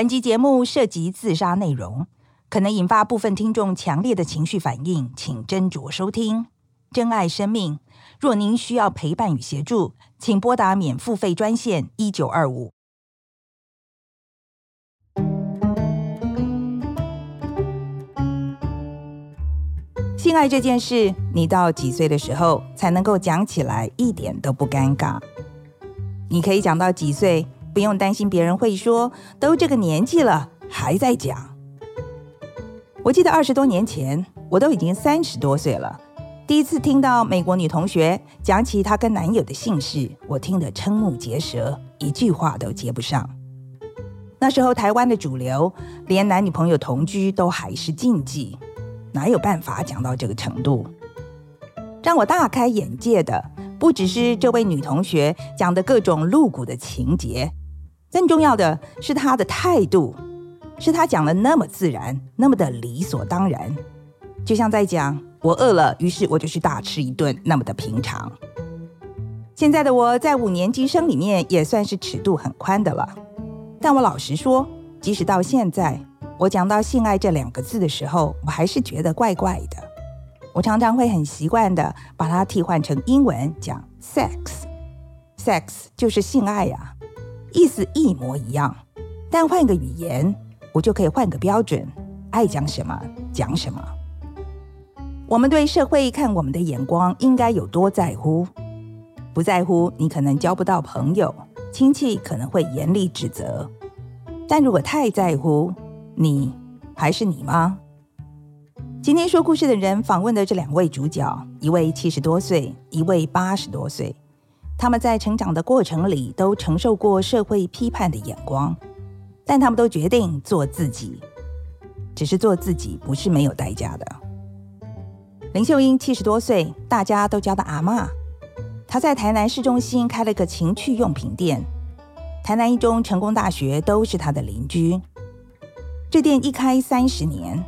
本集节目涉及自杀内容，可能引发部分听众强烈的情绪反应，请斟酌收听。珍爱生命，若您需要陪伴与协助，请拨打免付费专线一九二五。性爱这件事，你到几岁的时候才能够讲起来一点都不尴尬？你可以讲到几岁，不用担心别人会说，都这个年纪了还在讲。我记得二十多年前，我都已经三十多岁了，第一次听到美国女同学讲起她跟男友的姓氏，我听得瞠目结舌，一句话都接不上。那时候台湾的主流，连男女朋友同居都还是禁忌。哪有办法讲到这个程度？让我大开眼界的，不只是这位女同学讲的各种露骨的情节，更重要的是他的态度，是他讲的那么自然，那么的理所当然，就像在讲我饿了，于是我就去大吃一顿，那么的平常。现在的我在五年级生里面也算是尺度很宽的了，但我老实说，即使到现在。我讲到性爱这两个字的时候，我还是觉得怪怪的。我常常会很习惯的把它替换成英文讲 sex，sex 就是性爱呀，意思一模一样。但换个语言，我就可以换个标准，爱讲什么讲什么。我们对社会看我们的眼光应该有多在乎？不在乎，你可能交不到朋友，亲戚可能会严厉指责。但如果太在乎，你还是你吗？今天说故事的人访问的这两位主角，一位七十多岁，一位八十多岁。他们在成长的过程里都承受过社会批判的眼光，但他们都决定做自己。只是做自己不是没有代价的。林秀英七十多岁，大家都叫她阿嬷。她在台南市中心开了个情趣用品店，台南一中、成功大学都是她的邻居。这店一开三十年，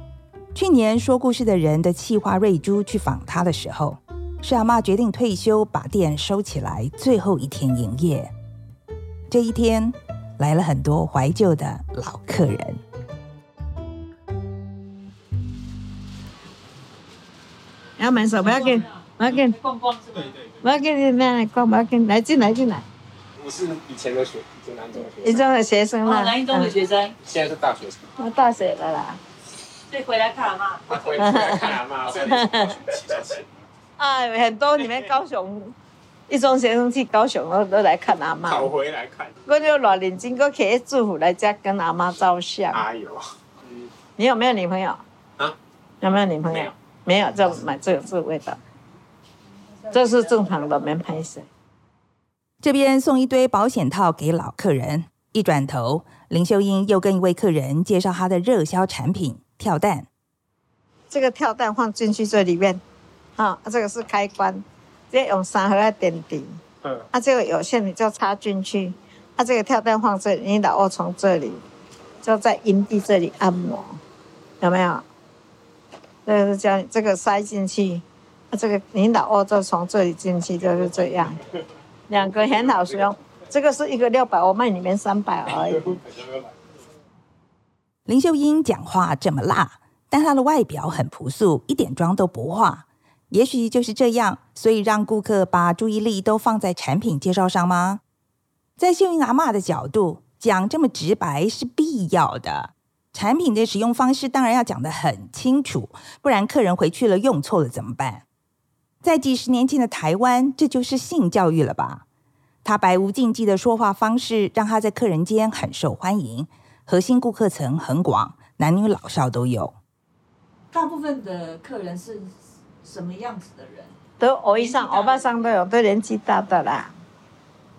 去年说故事的人的气话瑞珠去访她的时候，是阿妈决定退休，把店收起来，最后一天营业。这一天来了很多怀旧的老客人。要买什么？要给，要给，逛逛是对对对，我要给你来逛，不要给来进来进来。我是以前的学，以前南中的学生。一中的学生嘛，南一中的学生。现在是大学生。我大学了啦。所以回来看阿妈。回来看阿妈，所以你哎，很多你们高雄一中学生去高雄都都来看阿妈。跑回来看。我就老年经过去祝福来家跟阿妈照相。哎呦，你有没有女朋友？啊？有没有女朋友？没有，就买这个这个味道。这是正常的，没拍摄。这边送一堆保险套给老客人，一转头，林秀英又跟一位客人介绍她的热销产品——跳蛋。这个跳蛋放进去这里面，啊，这个是开关，直接用三盒来点滴。嗯。啊，这个有线你就插进去，啊，这个跳蛋放这里，你老二从这里，就在阴蒂这里按摩，有没有？这个是将这个塞进去，啊，这个你老二就从这里进去，就是这样。两个很好使用，这个是一个六百，我卖你们三百而已。林秀英讲话这么辣，但她的外表很朴素，一点妆都不化。也许就是这样，所以让顾客把注意力都放在产品介绍上吗？在秀英阿嬷的角度，讲这么直白是必要的。产品的使用方式当然要讲得很清楚，不然客人回去了用错了怎么办？在几十年前的台湾，这就是性教育了吧？他百无禁忌的说话方式，让他在客人间很受欢迎，核心顾客层很广，男女老少都有。大部分的客人是什么样子的人？都欧巴桑、欧巴上都有，都年纪大的啦，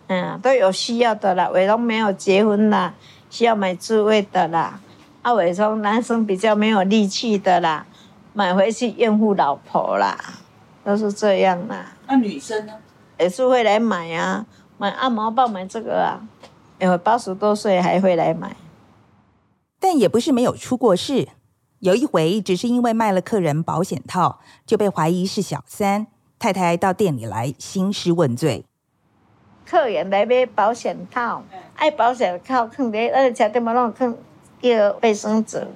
嗯，都有需要的啦，伟龙没有结婚啦，需要买自慰的啦，阿伟东男生比较没有力气的啦，买回去应付老婆啦。都是这样啦。那女生呢？也是会来买啊，买按摩棒，买这个啊。有八十多岁还会来买。但也不是没有出过事。有一回，只是因为卖了客人保险套，就被怀疑是小三。太太到店里来兴师问罪。客人来买保险套，爱保险套，坑爹，而且车店嘛拢坑一个卫生纸，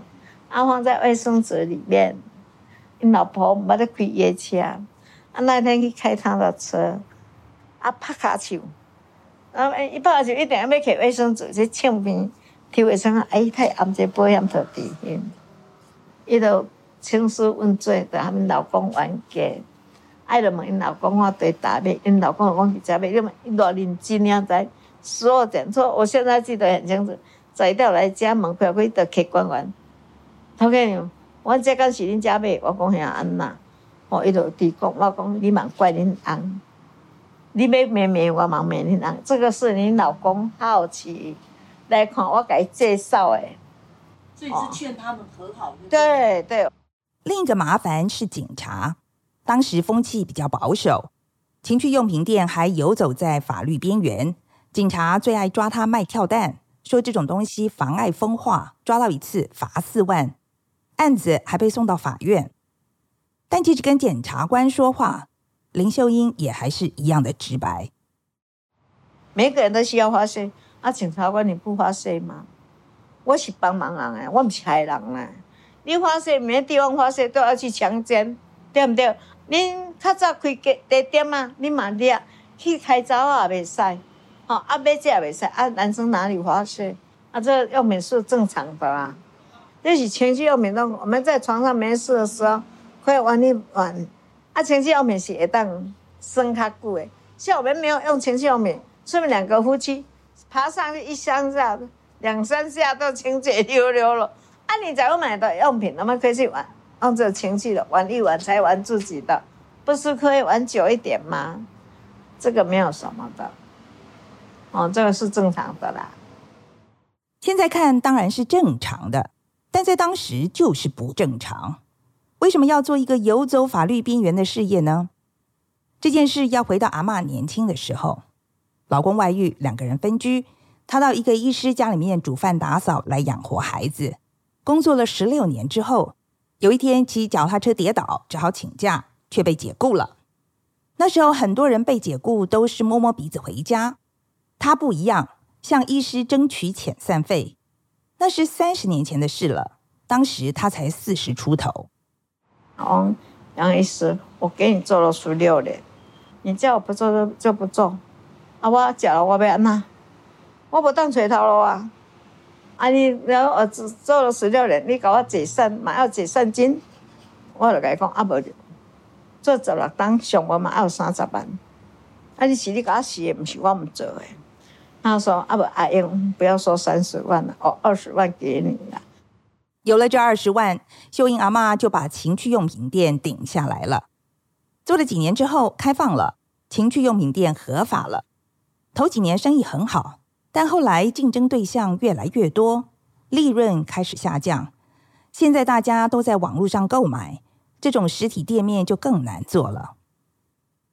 啊放在卫生纸里面。因老婆没得开夜车，啊那天去开他的车，啊拍卡手，啊一拍卡手一定要摕卫生纸去清边，贴卫生啊，哎太暗这保险套底，伊就兴师问罪，对他们老公冤家。爱了问因老公我对答辩，因老公讲是假辩，因为因多认真啊，在所有点错，我现在记得很清楚。早一到来家门口，佢就客官员，头家，我这敢是恁假买，我讲遐安那，哦，伊就伫讲，我讲你蛮怪恁翁，你要骂骂我，蛮骂恁翁，这个是恁老公好奇来看我给伊介绍诶。所以是劝他们和好。对对。另一个麻烦是警察。当时风气比较保守，情趣用品店还游走在法律边缘。警察最爱抓他卖跳蛋，说这种东西妨碍风化，抓到一次罚四万，案子还被送到法院。但即使跟检察官说话，林秀英也还是一样的直白。每个人都需要发泄，啊，检察官你不发泄吗？我是帮忙人啊，我不是害人啊。你发泄，每个地方发泄都要去强奸，对不对？恁较早开个地点啊，恁嘛掠去开查某也袂使，吼啊买这也袂使，啊男生哪里发泄？啊这用品是正常的啦，这是情趣用品，都我们在床上没事的时候可以玩一玩，啊情趣用品是会当生较久的，像我们没有用情趣用品，顺便两个夫妻爬上去一箱下，两三下都清洁溜溜了，啊你在我买的用品，我们可以去玩。用这情趣的玩一玩才玩自己的，不是可以玩久一点吗？这个没有什么的，哦，这个是正常的啦。现在看当然是正常的，但在当时就是不正常。为什么要做一个游走法律边缘的事业呢？这件事要回到阿嬷年轻的时候，老公外遇，两个人分居，他到一个医师家里面煮饭打扫来养活孩子。工作了十六年之后。有一天骑脚踏车跌倒，只好请假，却被解雇了。那时候很多人被解雇都是摸摸鼻子回家，他不一样，向医师争取遣散费。那是三十年前的事了，当时他才四十出头。哦，杨医师，我给你做了十六年，你叫我不做就就不做。啊，我讲了，我要安那，我不当垂头路啊。啊！你然后儿子做了十六年，你给我解散，嘛要解散金，我就跟伊讲啊，无做十六档上我嘛要三十万。啊，你是你给我死的，不是我们做的。他说啊，不阿英，不要说三十万了，哦，二十万给你了。有了这二十万，秀英阿妈就把情趣用品店顶下来了。做了几年之后，开放了，情趣用品店合法了。头几年生意很好。但后来竞争对象越来越多，利润开始下降。现在大家都在网络上购买，这种实体店面就更难做了。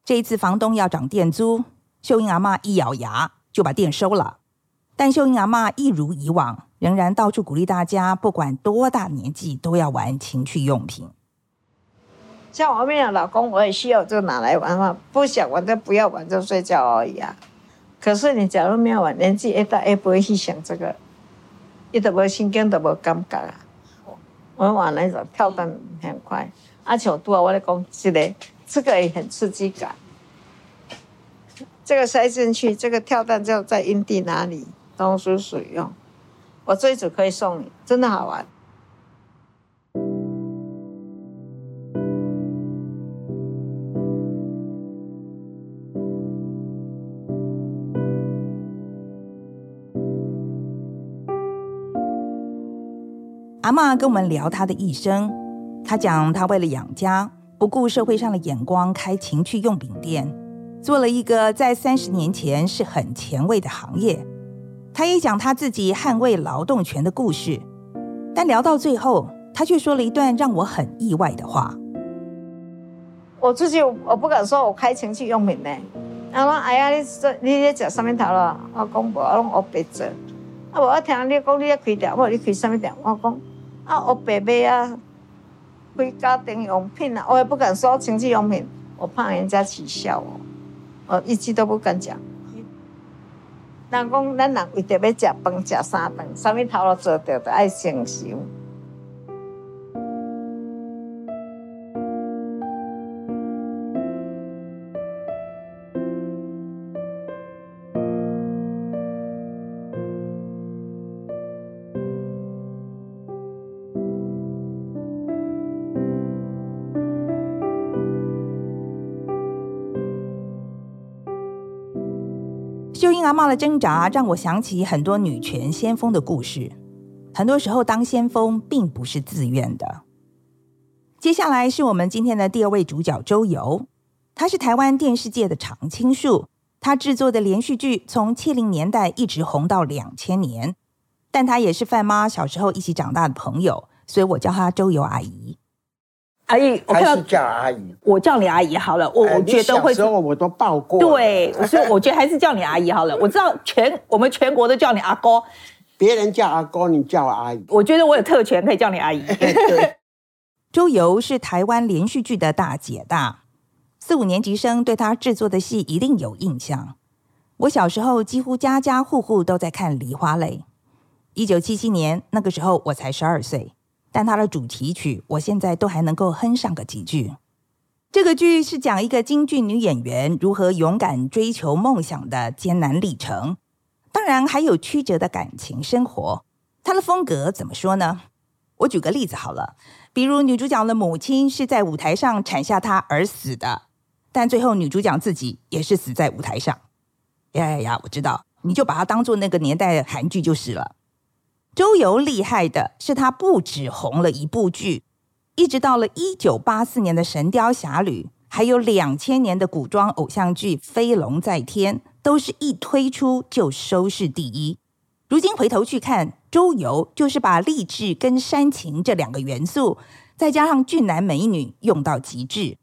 这一次房东要涨店租，秀英阿妈一咬牙就把店收了。但秀英阿妈一如以往，仍然到处鼓励大家，不管多大年纪都要玩情趣用品。像我没有老公，我也需要就拿来玩嘛，不想玩就不要玩，就睡觉而已啊。可是你假如没有玩，年纪一大也不会去想这个，一点无心境都无感觉啊。我玩那种跳弹很快，而且我多我的讲是的，这个也很刺激感。这个塞进去，这个跳弹就在阴蒂哪里，同时使用。我这一组可以送你，真的好玩。阿妈跟我们聊她的一生，她讲她为了养家，不顾社会上的眼光，开情趣用品店，做了一个在三十年前是很前卫的行业。她也讲她自己捍卫劳动权的故事，但聊到最后，她却说了一段让我很意外的话。我自己我不敢说我开情趣用品呢，然后哎呀，你这你在讲上面头了，我讲无，我拢我别做，啊，我听你讲你要开店，我你开上面店，我讲。啊，我白买啊，开家庭用品啊，我也不敢说情趣用品，我怕人家取笑我，我一句都不敢讲。人讲咱人为着要食饭食三顿，啥物头路做着，都爱承受。阿妈的挣扎，让我想起很多女权先锋的故事。很多时候，当先锋并不是自愿的。接下来是我们今天的第二位主角周游，她是台湾电视界的常青树。她制作的连续剧从七零年代一直红到两千年，但她也是范妈小时候一起长大的朋友，所以我叫她周游阿姨。阿姨，我还是叫阿姨，我叫你阿姨好了。我我觉得会，小时候我都抱过。对，所以我觉得还是叫你阿姨好了。我知道全我们全国都叫你阿哥，别人叫阿哥，你叫我阿姨。我觉得我有特权可以叫你阿姨。对，周游是台湾连续剧的大姐大，四五年级生对她制作的戏一定有印象。我小时候几乎家家户户都在看《梨花泪》。一九七七年那个时候我才十二岁。但它的主题曲，我现在都还能够哼上个几句。这个剧是讲一个京剧女演员如何勇敢追求梦想的艰难历程，当然还有曲折的感情生活。它的风格怎么说呢？我举个例子好了，比如女主角的母亲是在舞台上产下她而死的，但最后女主角自己也是死在舞台上。呀呀呀！我知道，你就把它当做那个年代的韩剧就是了。周游厉害的是，他不止红了一部剧，一直到了一九八四年的《神雕侠侣》，还有两千年的古装偶像剧《飞龙在天》，都是一推出就收视第一。如今回头去看，周游就是把励志跟煽情这两个元素，再加上俊男美女用到极致。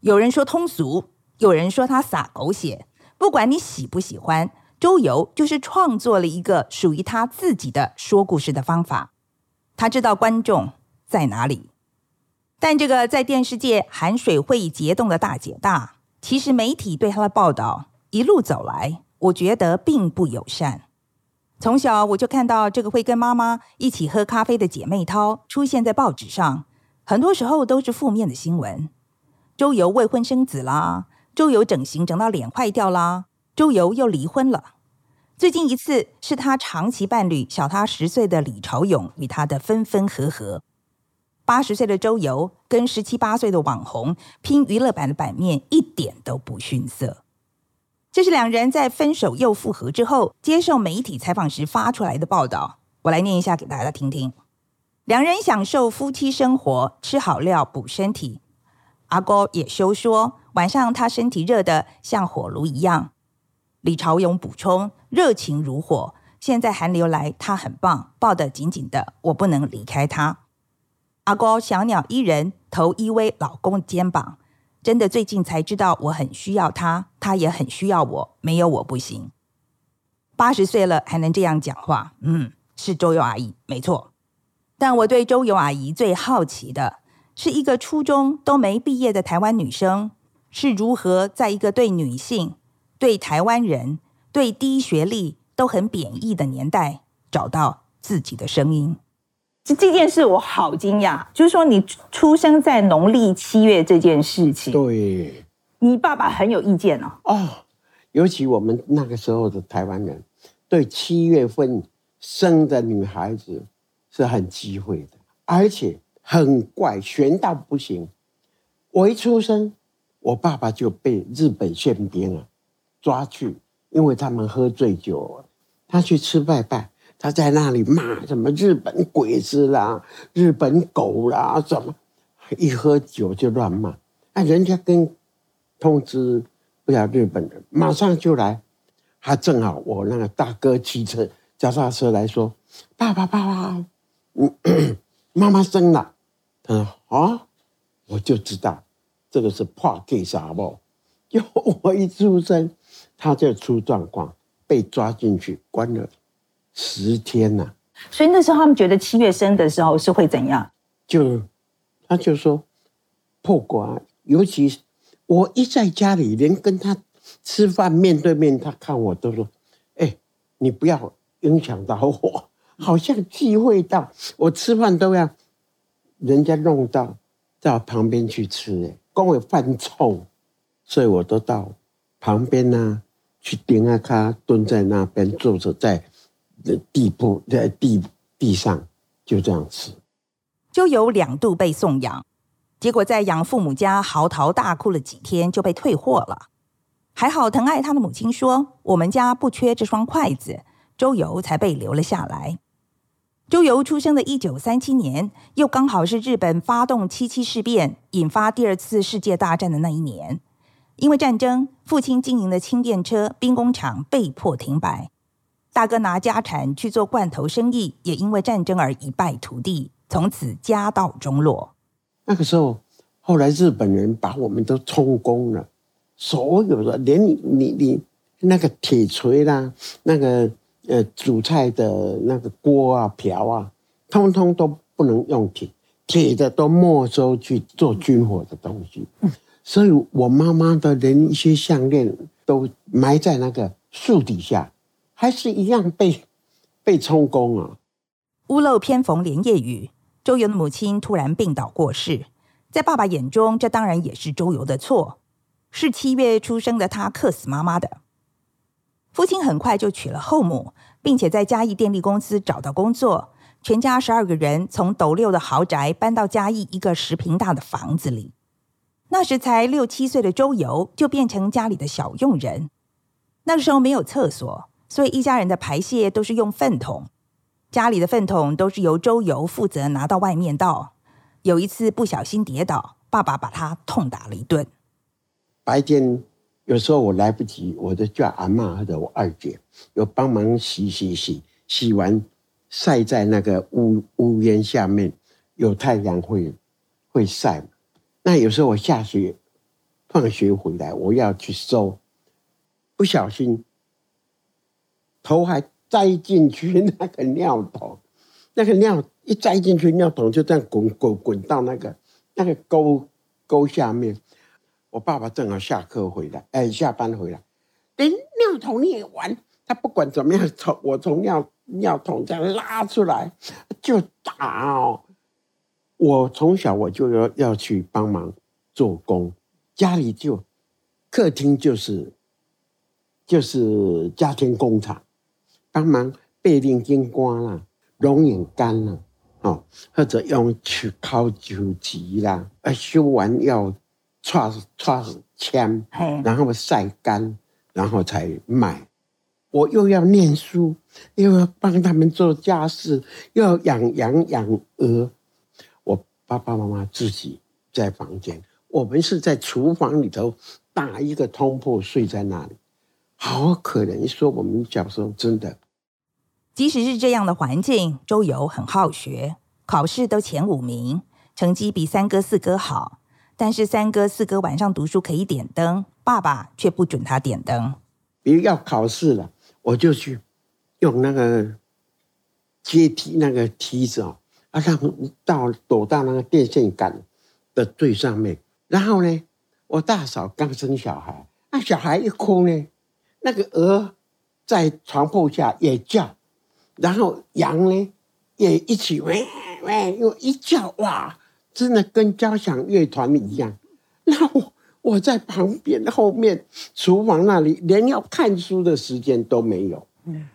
有人说通俗，有人说他洒狗血，不管你喜不喜欢。周游就是创作了一个属于他自己的说故事的方法，他知道观众在哪里。但这个在电视界含水会结冻的大姐大，其实媒体对他的报道一路走来，我觉得并不友善。从小我就看到这个会跟妈妈一起喝咖啡的姐妹涛出现在报纸上，很多时候都是负面的新闻。周游未婚生子啦，周游整形整到脸坏掉啦。周游又离婚了，最近一次是他长期伴侣小他十岁的李朝勇与他的分分合合。八十岁的周游跟十七八岁的网红拼娱乐版的版面一点都不逊色。这是两人在分手又复合之后接受媒体采访时发出来的报道，我来念一下给大家听听。两人享受夫妻生活，吃好料补身体。阿哥也休说，晚上他身体热得像火炉一样。李朝勇补充：“热情如火，现在寒流来，他很棒，抱得紧紧的，我不能离开他。”阿哥小鸟依人，头依偎老公的肩膀，真的最近才知道我很需要他，他也很需要我，没有我不行。八十岁了还能这样讲话，嗯，是周游阿姨没错。但我对周游阿姨最好奇的是，一个初中都没毕业的台湾女生是如何在一个对女性。对台湾人对低学历都很贬义的年代，找到自己的声音。这这件事我好惊讶，就是说你出生在农历七月这件事情，对，你爸爸很有意见哦。哦，尤其我们那个时候的台湾人，对七月份生的女孩子是很忌讳的，而且很怪，玄到不行。我一出生，我爸爸就被日本宪兵了。抓去，因为他们喝醉酒，他去吃拜拜，他在那里骂什么日本鬼子啦、日本狗啦，什么一喝酒就乱骂。那人家跟通知不要日本人，马上就来。他正好我那个大哥骑车脚踏车来说：“爸爸，爸爸，嗯，妈妈生了。”他说：“啊，我就知道这个是破 case 啊，不？就我一出生。”他就出状况，被抓进去关了十天呐。所以那时候他们觉得七月生的时候是会怎样？就他就说破瓜，尤其我一在家里，连跟他吃饭面对面，他看我都说：“哎，你不要影响到我，好像忌讳到我吃饭都要人家弄到到旁边去吃，哎，光我犯臭，所以我都到旁边呢、啊、去顶下卡，蹲在那边坐着，在地铺在地地上就这样吃。周游两度被送养，结果在养父母家嚎啕大哭了几天，就被退货了。还好疼爱他的母亲说：“我们家不缺这双筷子。”周游才被留了下来。周游出生的一九三七年，又刚好是日本发动七七事变，引发第二次世界大战的那一年。因为战争，父亲经营的轻便车兵工厂被迫停摆。大哥拿家产去做罐头生意，也因为战争而一败涂地，从此家道中落。那个时候，后来日本人把我们都充公了，所有的连你你你那个铁锤啦，那个。呃，煮菜的那个锅啊、瓢啊，通通都不能用铁，铁的都没收去做军火的东西。所以我妈妈的连一些项链都埋在那个树底下，还是一样被被充公啊。屋漏偏逢连夜雨，周游的母亲突然病倒过世，在爸爸眼中，这当然也是周游的错，是七月出生的他克死妈妈的。父亲很快就娶了后母，并且在嘉义电力公司找到工作，全家十二个人从斗六的豪宅搬到嘉义一个十坪大的房子里。那时才六七岁的周游就变成家里的小佣人。那个时候没有厕所，所以一家人的排泄都是用粪桶。家里的粪桶都是由周游负责拿到外面倒。有一次不小心跌倒，爸爸把他痛打了一顿。白天。有时候我来不及，我就叫阿嬷或者我二姐，有帮忙洗洗洗，洗完晒在那个屋屋檐下面，有太阳会会晒。那有时候我下学放学回来，我要去收，不小心头还栽进去 那个尿桶，那个尿一栽进去，尿桶就这样滚滚滚到那个那个沟沟下面。我爸爸正好下课回来，哎，下班回来，连尿桶你也玩？他不管怎么样，从我从尿尿桶这样拉出来就打哦。我从小我就要要去帮忙做工，家里就客厅就是就是家庭工厂，帮忙背零金瓜啦、龙眼干啦，哦，或者用去烤酒鸡啦，啊，修完要。刷刷铅，然后晒干，然后才卖。我又要念书，又要帮他们做家事，又要养羊养鹅。我爸爸妈妈自己在房间，我们是在厨房里头打一个通铺睡在那里，好可怜。你说我们小时候真的，即使是这样的环境，周游很好学，考试都前五名，成绩比三哥四哥好。但是三哥四哥晚上读书可以点灯，爸爸却不准他点灯。比如要考试了，我就去用那个阶梯那个梯子哦，啊，让到躲到那个电线杆的最上面。然后呢，我大嫂刚生小孩，那小孩一哭呢，那个鹅在床铺下也叫，然后羊呢也一起喂喂，又一叫哇。真的跟交响乐团一样，那我 我在旁边后面厨房那里，连要看书的时间都没有。嗯，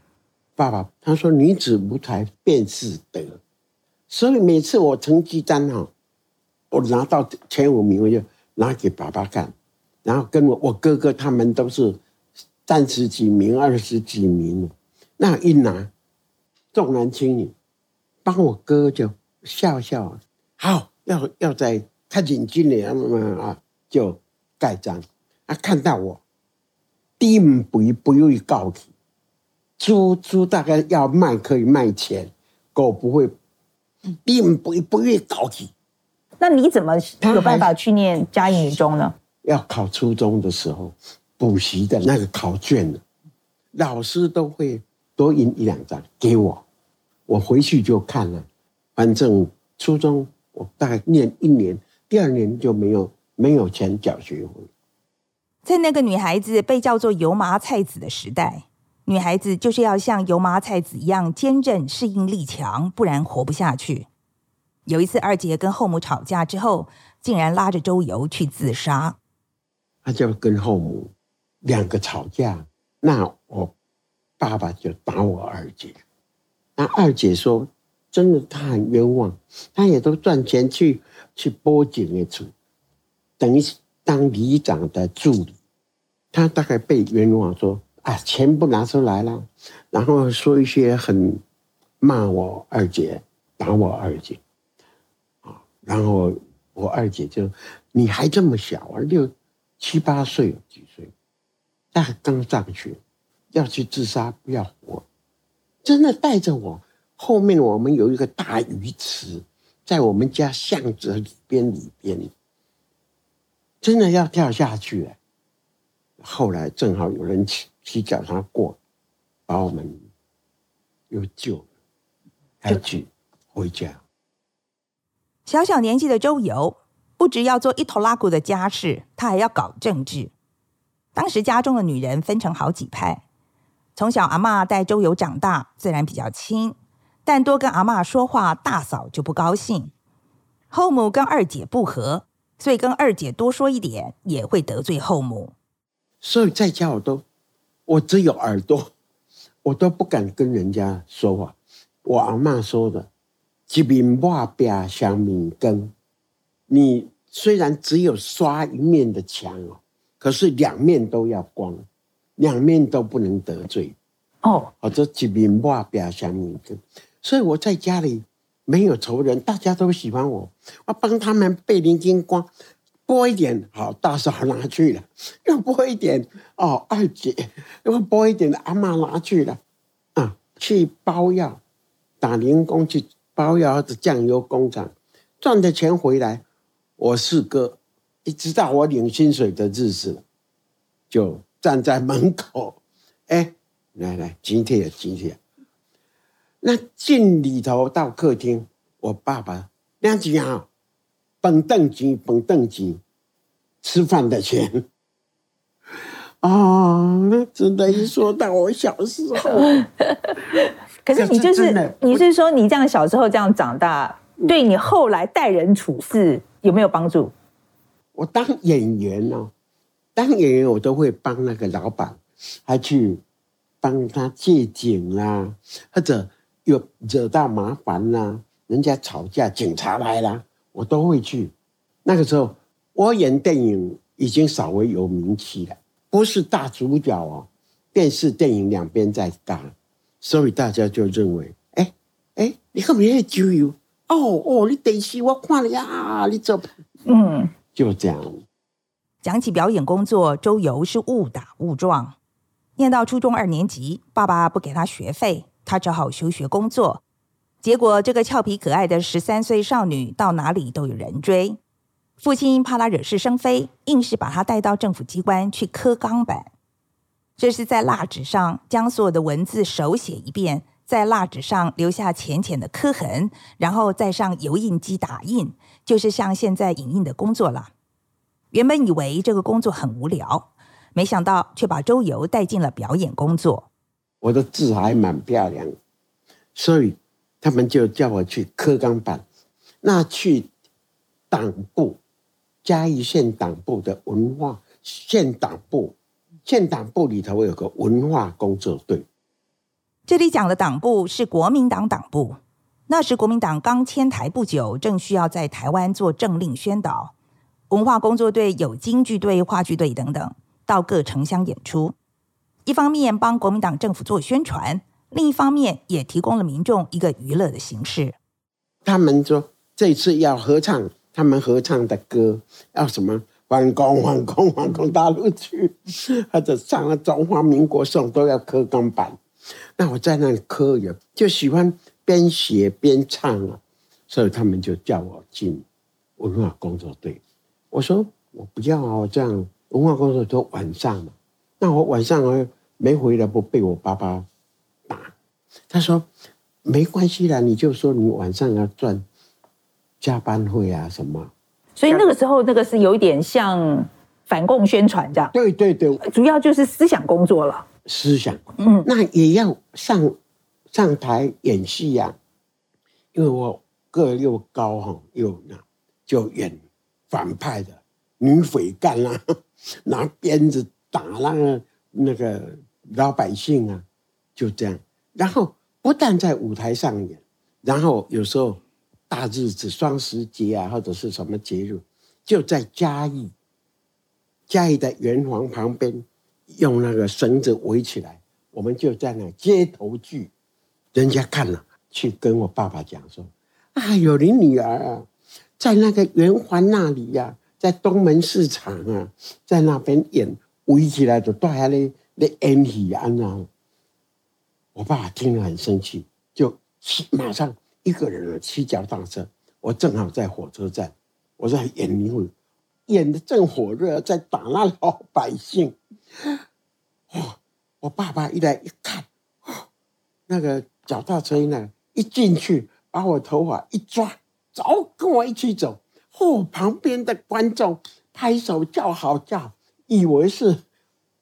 爸爸他说女子无才便是德，所以每次我成绩单哈，我拿到前五名，我就拿给爸爸看，然后跟我我哥哥他们都是三十几名、二十几名，那一拿重男轻女，帮我哥就笑笑，好。要要在看紧紧的啊啊，就盖章啊！看到我，第一不不愿意告起，猪猪大概要卖可以卖钱，狗不会，第一不不愿意告起。那你怎么有办法去念嘉义女中呢？要考初中的时候，补习的那个考卷，老师都会多印一两张给我，我回去就看了，反正初中。我大概念一年，第二年就没有没有钱缴学费。在那个女孩子被叫做油麻菜籽的时代，女孩子就是要像油麻菜籽一样坚韧、适应力强，不然活不下去。有一次，二姐跟后母吵架之后，竟然拉着周游去自杀。他就跟后母两个吵架，那我爸爸就打我二姐。那二姐说：“真的，她很冤枉，她也都赚钱去去报警的处，等于当里长的助理，她大概被冤枉说。”啊，钱不拿出来了，然后说一些很骂我二姐、打我二姐，啊，然后我二姐就，你还这么小啊，六七八岁几岁，那刚上学，要去自杀不要活，真的带着我。后面我们有一个大鱼池，在我们家巷子里边里边，真的要跳下去了。后来正好有人骑。骑脚踏过，把我们又救了，还去回家。小小年纪的周游，不只要做一头拉库的家事，他还要搞政治。当时家中的女人分成好几派，从小阿嬷带周游长大，自然比较亲，但多跟阿嬷说话，大嫂就不高兴。后母跟二姐不和，所以跟二姐多说一点，也会得罪后母。所以在家我都。我只有耳朵，我都不敢跟人家说话。我阿嬷说的“一面抹壁双面光”，你虽然只有刷一面的墙哦，可是两面都要光，两面都不能得罪哦。我这“一面抹壁双面光”，所以我在家里没有仇人，大家都喜欢我，我帮他们背灵金光。拨一点，好，大嫂拿去了；又拨一点，哦，二姐又拨一点，阿妈拿去了。啊，去包药，打零工去包药的酱油工厂，赚的钱回来，我四哥一直到我领薪水的日子，就站在门口，哎，来来，今天也今天，那进里头到客厅，我爸爸两句啊。蹦凳机，蹦凳机，吃饭的钱啊！那真的，一说到我小时候，可是你就是，你是说你这样小时候这样长大，对你后来待人处事有没有帮助？我当演员呢，当演员我都会帮那个老板，还去帮他借景啦，或者有惹到麻烦啦，人家吵架，警察来了。我都会去。那个时候，我演电影已经稍微有名气了，不是大主角哦。电视、电影两边在打，所以大家就认为，哎哎，你可不可以就有？哦哦，你电视我看了呀，你走。嗯，就这样。讲起表演工作，周游是误打误撞。念到初中二年级，爸爸不给他学费，他只好休学工作。结果，这个俏皮可爱的十三岁少女到哪里都有人追。父亲怕她惹是生非，硬是把她带到政府机关去刻钢板。这是在蜡纸上将所有的文字手写一遍，在蜡纸上留下浅浅的刻痕，然后再上油印机打印，就是像现在影印的工作了。原本以为这个工作很无聊，没想到却把周游带进了表演工作。我的字还蛮漂亮，所以。他们就叫我去刻钢板，那去党部，嘉义县党部的文化县党部，县党部里头有个文化工作队。这里讲的党部是国民党党部，那时国民党刚迁台不久，正需要在台湾做政令宣导。文化工作队有京剧队、话剧队等等，到各城乡演出，一方面帮国民党政府做宣传。另一方面，也提供了民众一个娱乐的形式。他们说这次要合唱，他们合唱的歌要什么？反攻，反攻，反攻大陆去，或者唱了中华民国颂都要刻钢板。那我在那里刻也就喜欢边写边唱啊，所以他们就叫我进文化工作队。我说我不要啊，我这样文化工作都晚上嘛，那我晚上我没回来，不被我爸爸。他说：“没关系啦，你就说你晚上要赚加班费啊什么。”所以那个时候，那个是有一点像反共宣传这样。对对对，主要就是思想工作了。思想，嗯，那也要上上台演戏呀、啊。因为我个又高哈，又那就演反派的女匪干啊，拿鞭子打那个那个老百姓啊，就这样。然后不但在舞台上演，然后有时候大日子双十节啊，或者是什么节日，就在嘉义，嘉义的圆环旁边，用那个绳子围起来，我们就在那街头剧，人家看了。去跟我爸爸讲说：“啊，有你女儿啊，在那个圆环那里呀、啊，在东门市场啊，在那边演围起来的，大家咧咧演戏啊那。”我爸听了很生气，就马上一个人骑脚踏车。我正好在火车站，我在演一会，演的正火热，在打那老百姓。哦，我爸爸一来一看，那个脚踏车呢？一进去，把我头发一抓，走，跟我一起走。哦，旁边的观众拍手叫好叫，以为是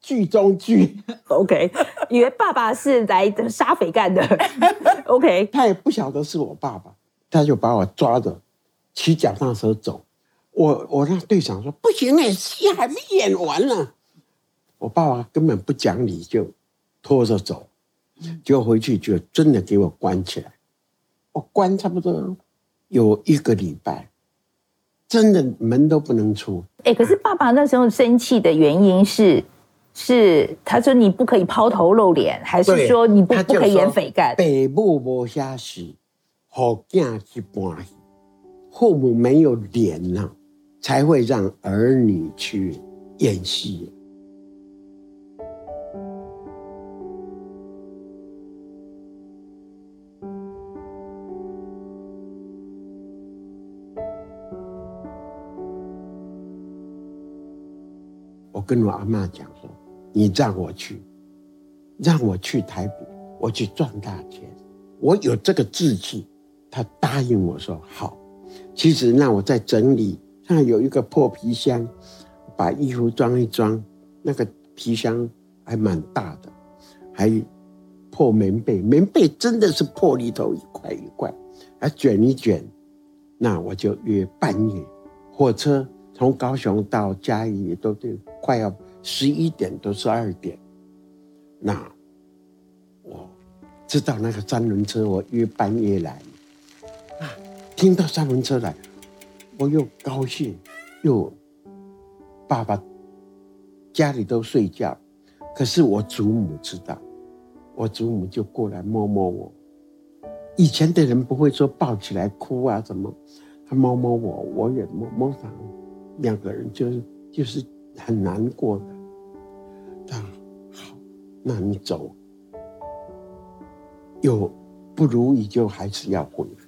剧中剧。OK，以为爸爸是来杀匪干的。OK，他也不晓得是我爸爸，他就把我抓着，骑脚踏车走。我我那队长说不行哎，戏还没演完呢。我爸爸根本不讲理，就拖着走，就回去就真的给我关起来。我关差不多有一个礼拜，真的门都不能出。哎，可是爸爸那时候生气的原因是，是他说你不可以抛头露脸，还是说你不不可以演匪干？父母无下死，好囝去搬戏，父母没有脸了，才会让儿女去演戏。我跟我阿妈讲说：“你让我去，让我去台北，我去赚大钱，我有这个志气。”他答应我说：“好。”其实那我在整理，那有一个破皮箱，把衣服装一装，那个皮箱还蛮大的，还破棉被，棉被真的是破里头一块一块，还卷一卷。那我就约半夜火车。从高雄到嘉义都得快要十一点多十二点，那我知道那个三轮车，我约半夜来，啊，听到三轮车来，我又高兴，又爸爸家里都睡觉，可是我祖母知道，我祖母就过来摸摸我，以前的人不会说抱起来哭啊什么，他摸摸我，我也摸摸他。两个人就是就是很难过的，啊，好，那你走，有不如意就还是要回来，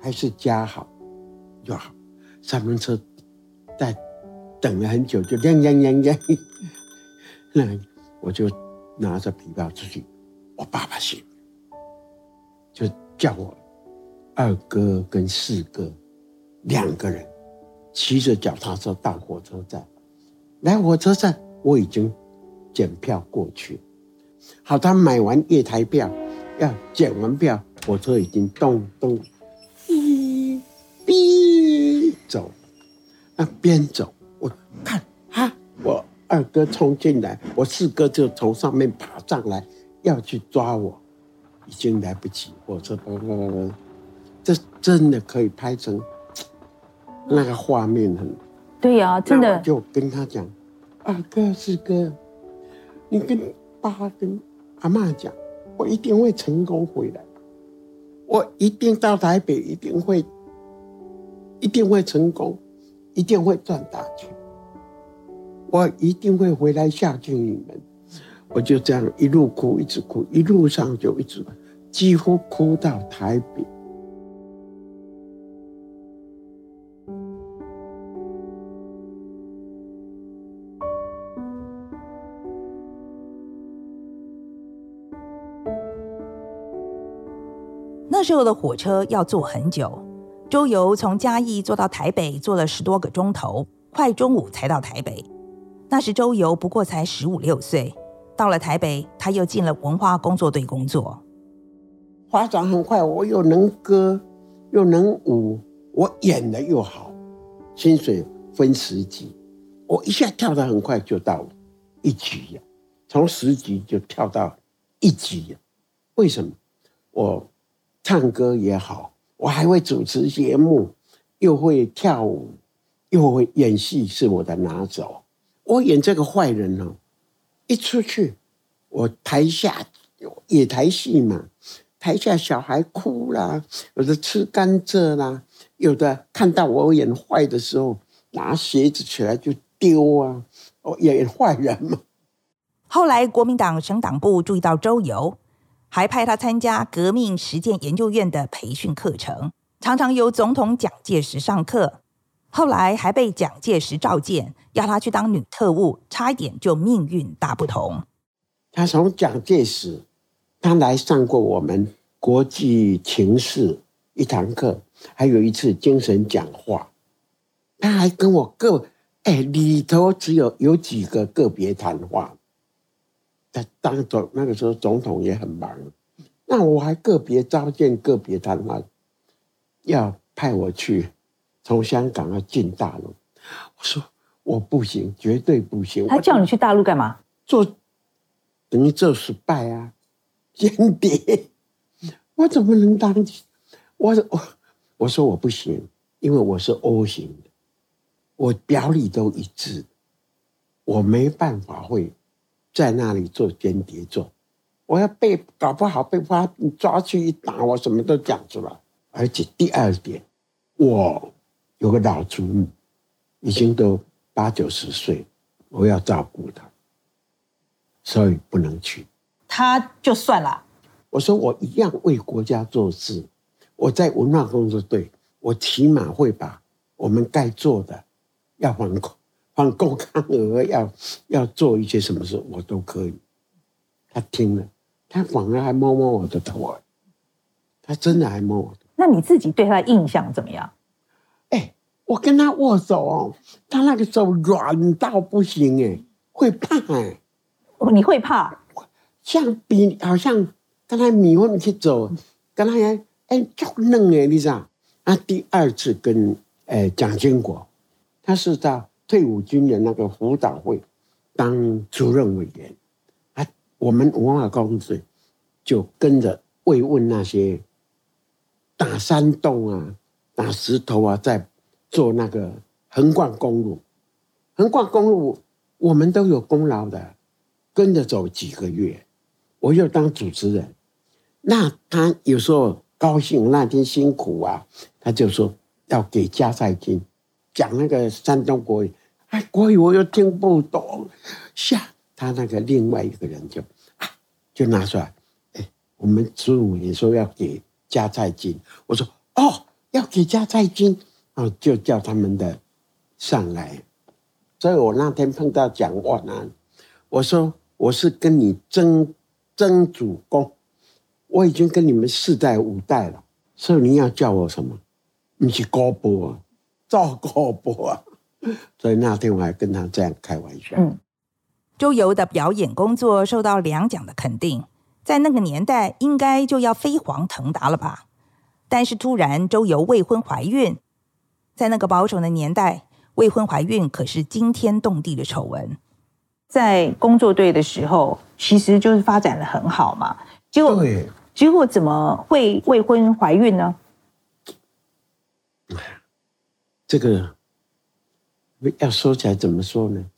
还是家好就好。三轮车在等了很久，就亮亮亮亮，那我就拿着皮包出去，我爸爸醒，就叫我二哥跟四哥两个人。骑着脚踏车到火车站，来火车站，我已经检票过去。好，他买完月台票，要检完票，火车已经咚咚，哔哔走。那边走，我看啊，我二哥冲进来，我四哥就从上面爬上来，要去抓我，已经来不及。火车咚咚咚咚，这真的可以拍成。那个画面很，对呀、啊，真的。就跟他讲，二哥四哥，你跟爸跟阿嬷讲，我一定会成功回来，我一定到台北，一定会，一定会成功，一定会赚大钱，我一定会回来孝敬你们。我就这样一路哭，一直哭，一路上就一直，几乎哭到台北。时候的火车要坐很久，周游从嘉义坐到台北，坐了十多个钟头，快中午才到台北。那时周游不过才十五六岁，到了台北，他又进了文化工作队工作。发展很快，我又能歌，又能舞，我演得又好，薪水分十级，我一下跳得很快就到一级了，从十级就跳到一级了。为什么？我唱歌也好，我还会主持节目，又会跳舞，又会演戏，是我的拿手。我演这个坏人呢，一出去，我台下野台戏嘛。台下小孩哭啦，有的吃甘蔗啦，有的看到我演坏的时候，拿鞋子起来就丢啊！我演坏人嘛。后来国民党省党部注意到周游，还派他参加革命实践研究院的培训课程，常常由总统蒋介石上课。后来还被蒋介石召见，要他去当女特务，差一点就命运大不同。他从蒋介石。他来上过我们国际情势一堂课，还有一次精神讲话。他还跟我个哎里头只有有几个个别谈话。他当总那个时候总统也很忙，那我还个别召见个别谈话，要派我去从香港要进大陆。我说我不行，绝对不行。他叫你去大陆干嘛？做等于做失败啊。间谍，我怎么能当？我我我说我不行，因为我是 O 型的，我表里都一致，我没办法会在那里做间谍做。我要被搞不好被他抓去一打，我什么都讲出来。而且第二点，我有个老祖母，已经都八九十岁，我要照顾她，所以不能去。他就算了。我说我一样为国家做事。我在文化工作队，我起码会把我们该做的，要还还公康额，要要做一些什么事，我都可以。他听了，他反而还摸摸我的头，他真的还摸我的。那你自己对他的印象怎么样？哎，我跟他握手哦，他那个手软到不行哎，会怕哎。哦，你会怕？像比好像刚才米粉去走，刚才哎哎就嫩哎，你知道？啊，第二次跟哎蒋经国，他是在退伍军人那个辅导会当主任委员，啊，我们文化公司就跟着慰问那些打山洞啊、打石头啊，在做那个横贯公路，横贯公路我们都有功劳的，跟着走几个月。我又当主持人，那他有时候高兴，那天辛苦啊，他就说要给加菜金，讲那个山东国语，哎，国语我又听不懂，下他那个另外一个人就啊，就拿出来，哎，我们中午也说要给加菜金，我说哦，要给加菜金，啊，就叫他们的上来，所以我那天碰到蒋万安，我说我是跟你争。曾主公，我已经跟你们四代五代了，所以你要叫我什么？你是高波啊，赵高博啊。所以那天我还跟他这样开玩笑。嗯，周游的表演工作受到两奖的肯定，在那个年代应该就要飞黄腾达了吧？但是突然周游未婚怀孕，在那个保守的年代，未婚怀孕可是惊天动地的丑闻。在工作队的时候，其实就是发展的很好嘛。结果，结果怎么会未婚怀孕呢？这个要说起来怎么说呢？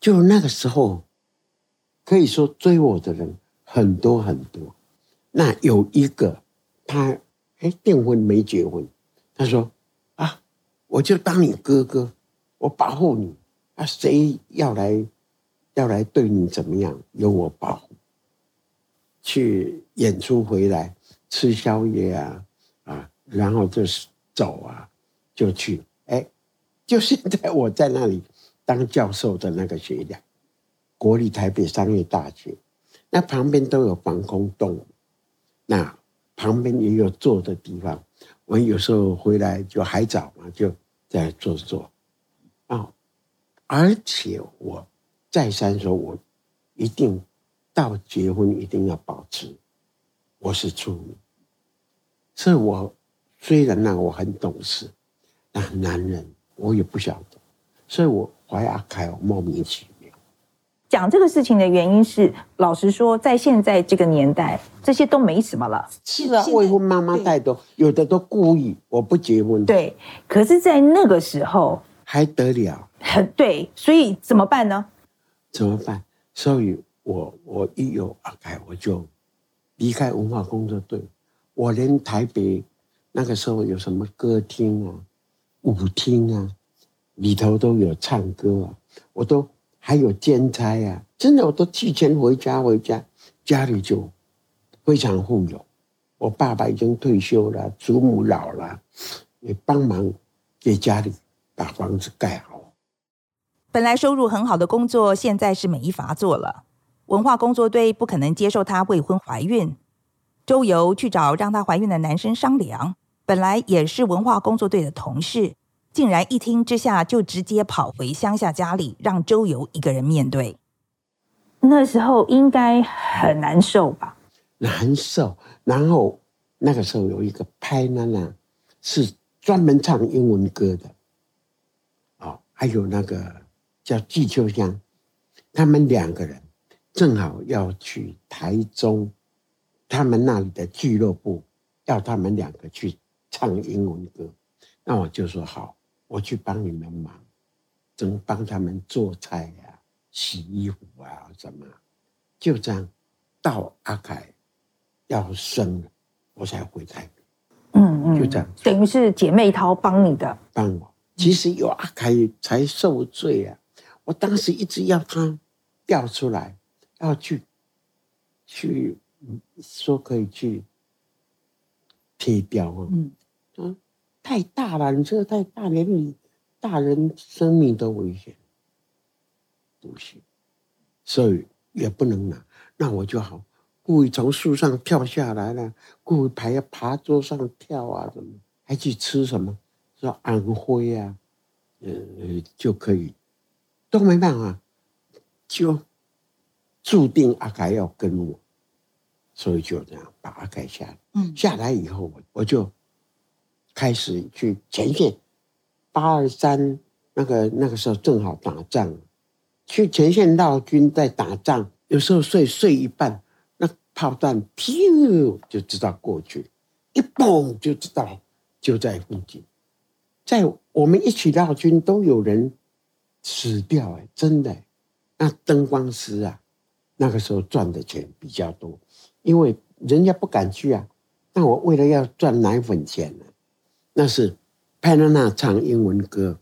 就那个时候，可以说追我的人很多很多。那有一个他哎订婚没结婚，他说啊，我就当你哥哥，我保护你啊，谁要来？要来对你怎么样？有我保护。去演出回来吃宵夜啊啊，然后就是走啊，就去。哎，就现在我在那里当教授的那个学校，国立台北商业大学，那旁边都有防空洞，那旁边也有坐的地方。我有时候回来就还早嘛，就在坐坐啊，而且我。再三说，我一定到结婚一定要保持我是处女。所以我虽然呢我很懂事，但男人我也不晓得，所以我怀阿凯我莫名其妙。讲这个事情的原因是，老实说，在现在这个年代，这些都没什么了。是啊，未婚妈妈太多，有的都故意我不结婚。对，可是，在那个时候还得了？很对，所以怎么办呢？怎么办？所以我我一有阿凯，我就离开文化工作队。我连台北那个时候有什么歌厅啊、舞厅啊，里头都有唱歌啊，我都。还有兼差、啊，真的我都提前回家，回家家里就非常富有。我爸爸已经退休了，祖母老了，也帮忙给家里把房子盖好。本来收入很好的工作，现在是没法做了。文化工作队不可能接受她未婚怀孕。周游去找让她怀孕的男生商量，本来也是文化工作队的同事。竟然一听之下就直接跑回乡下家里，让周游一个人面对。那时候应该很难受吧？难受。然后那个时候有一个拍娜娜，是专门唱英文歌的。哦，还有那个叫季秋香，他们两个人正好要去台中，他们那里的俱乐部要他们两个去唱英文歌，那我就说好。我去帮你们忙，怎么帮他们做菜呀、啊、洗衣服啊，什么？就这样，到阿凯要生了，我才回台北。嗯嗯，就这样，等于是姐妹淘帮你的，帮我。其实有阿凯才受罪啊！我当时一直要他调出来，要去去说可以去贴掉啊。嗯。嗯太大了，你这个太大，连你大人生命都危险，不行，所以也不能拿。那我就好，故意从树上跳下来了，故意爬要爬桌上跳啊，什么还去吃什么，说安徽啊，呃，就可以，都没办法，就注定阿凯要跟我，所以就这样把阿凯下来。嗯，下来以后我我就。开始去前线，八二三那个那个时候正好打仗，去前线绕军在打仗，有时候睡睡一半，那炮弹咻就知道过去，一蹦就知道就在附近，在我们一起绕军都有人死掉哎，真的，那灯光师啊，那个时候赚的钱比较多，因为人家不敢去啊，那我为了要赚奶粉钱呢。那是潘娜娜唱英文歌，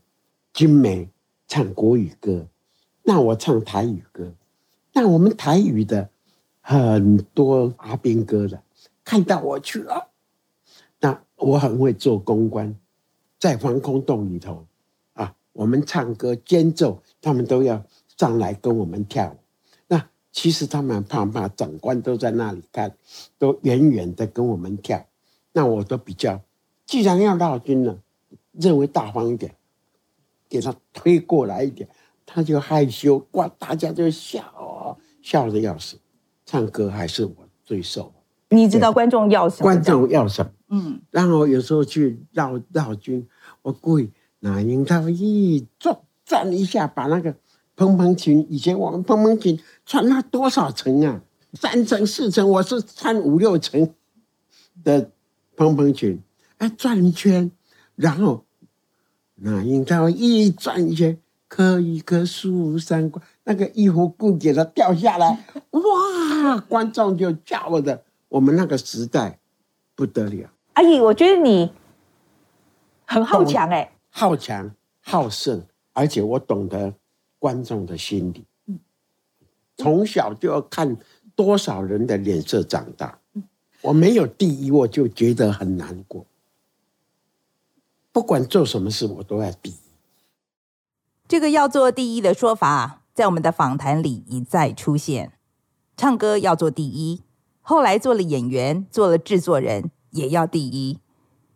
金梅唱国语歌，那我唱台语歌。那我们台语的很多阿兵哥的看到我去了，那我很会做公关，在防空洞里头啊，我们唱歌间奏，他们都要上来跟我们跳。那其实他们怕不怕？长官都在那里看，都远远的跟我们跳。那我都比较。既然要绕军了，认为大方一点，给他推过来一点，他就害羞，哇，大家就笑，笑的要死。唱歌还是我最受。你知道观众要什么？观众要什么？嗯。然后有时候去绕绕军，我故意拿樱桃一转转一下，把那个蓬蓬裙，以前我们蓬蓬裙穿了多少层啊？三层四层，我是穿五六层的蓬蓬裙。转一圈，然后那樱桃一转一圈，可一棵树上挂，那个衣服裤给它掉下来，哇！观众就叫的，我们那个时代不得了。阿姨，我觉得你很好强哎，好强好胜，而且我懂得观众的心理。从小就要看多少人的脸色长大，我没有第一，我就觉得很难过。不管做什么事，我都要第一。这个要做第一的说法，在我们的访谈里一再出现。唱歌要做第一，后来做了演员，做了制作人，也要第一。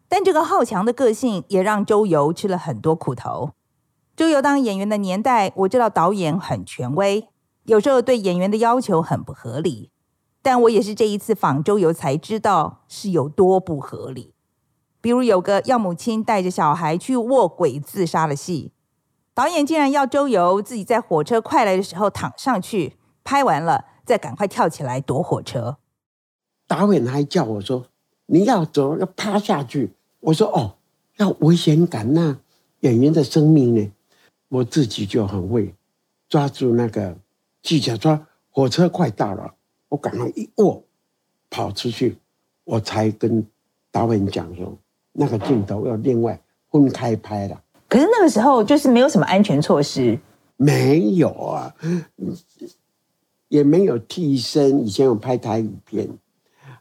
但这个好强的个性，也让周游吃了很多苦头。周游当演员的年代，我知道导演很权威，有时候对演员的要求很不合理，但我也是这一次访周游才知道是有多不合理。比如有个要母亲带着小孩去卧轨自杀的戏，导演竟然要周游自己在火车快来的时候躺上去，拍完了再赶快跳起来躲火车。导演还叫我说：“你要走要趴下去。”我说：“哦，要危险感，那演员的生命呢？”我自己就很会抓住那个技巧，说火车快到了，我赶快一握跑出去，我才跟导演讲说。那个镜头要另外分开拍的，可是那个时候就是没有什么安全措施，没有啊，也没有替身。以前有拍台语片，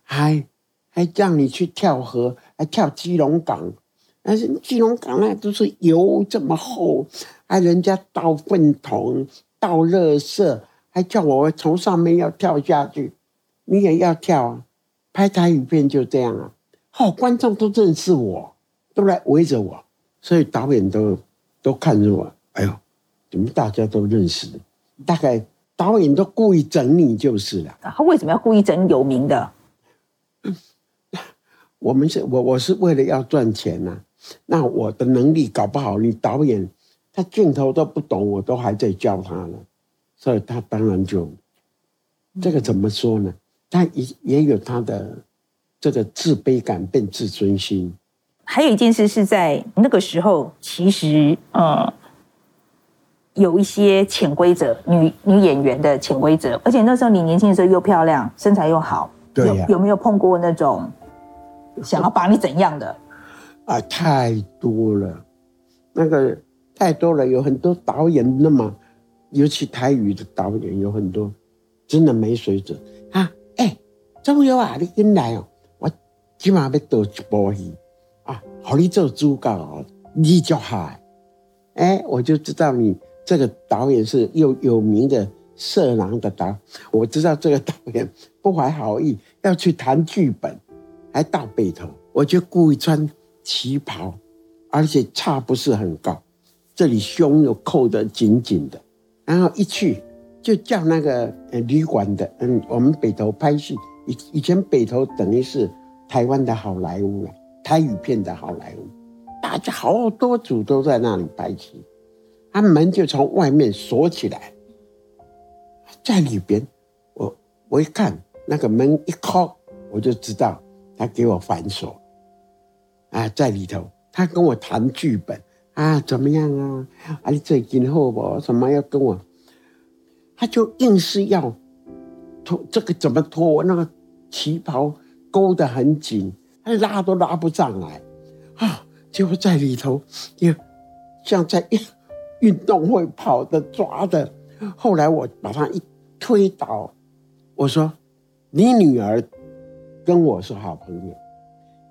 还还让你去跳河，还跳基隆港，但是基隆港那都是油这么厚，还人家倒粪桶、倒垃圾，还叫我从上面要跳下去，你也要跳啊？拍台语片就这样啊。哦，观众都认识我，都来围着我，所以导演都都看着我。哎呦，怎么大家都认识？大概导演都故意整你就是了。他为什么要故意整有名的？我们是我我是为了要赚钱呐、啊。那我的能力搞不好，你导演他镜头都不懂，我都还在教他呢。所以他当然就这个怎么说呢？他也也有他的。这个自卑感变自尊心，还有一件事是在那个时候，其实呃有一些潜规则，女女演员的潜规则，而且那时候你年轻的时候又漂亮，身材又好，对、啊，有没有碰过那种想要把你怎样的？啊，太多了，那个太多了，有很多导演那么，尤其台语的导演有很多真的没水准啊！哎，周游啊，你进来哦。起码要导一部戏啊，好你做主角，你就嗨，哎，我就知道你这个导演是有有名的色狼的导，我知道这个导演不怀好意，要去谈剧本，还到北投，我就故意穿旗袍，而且差不是很高，这里胸又扣得紧紧的，然后一去就叫那个旅馆的，嗯，我们北投拍戏，以以前北投等于是。台湾的好莱坞了，台语片的好莱坞，大家好多组都在那里拍戏，他门就从外面锁起来，在里边，我我一看那个门一敲，我就知道他给我反锁，啊，在里头，他跟我谈剧本啊，怎么样啊？啊，你最近好不？什么要跟我？他就硬是要脱这个怎么脱我？那个旗袍。勾得很紧，他拉都拉不上来啊！结果在里头，也像在运动会跑的抓的。后来我把他一推倒，我说：“你女儿跟我是好朋友，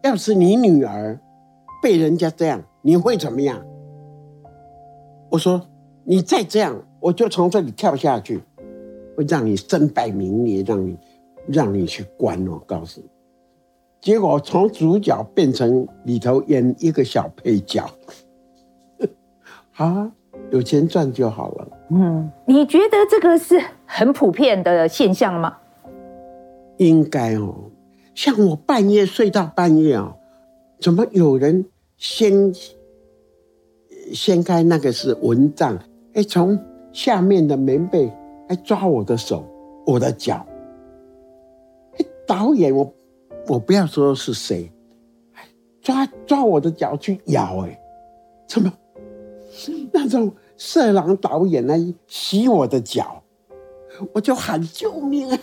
要是你女儿被人家这样，你会怎么样？”我说：“你再这样，我就从这里跳下去，会让你身败名裂，让你让你去关。”我告诉你。结果从主角变成里头演一个小配角，好啊，有钱赚就好了。嗯，你觉得这个是很普遍的现象吗？应该哦，像我半夜睡到半夜哦，怎么有人掀掀开那个是蚊帐？哎，从下面的棉被还抓我的手、我的脚。哎，导演我。我不要说是谁，抓抓我的脚去咬，哎，怎么那种色狼导演来洗我的脚，我就喊救命啊！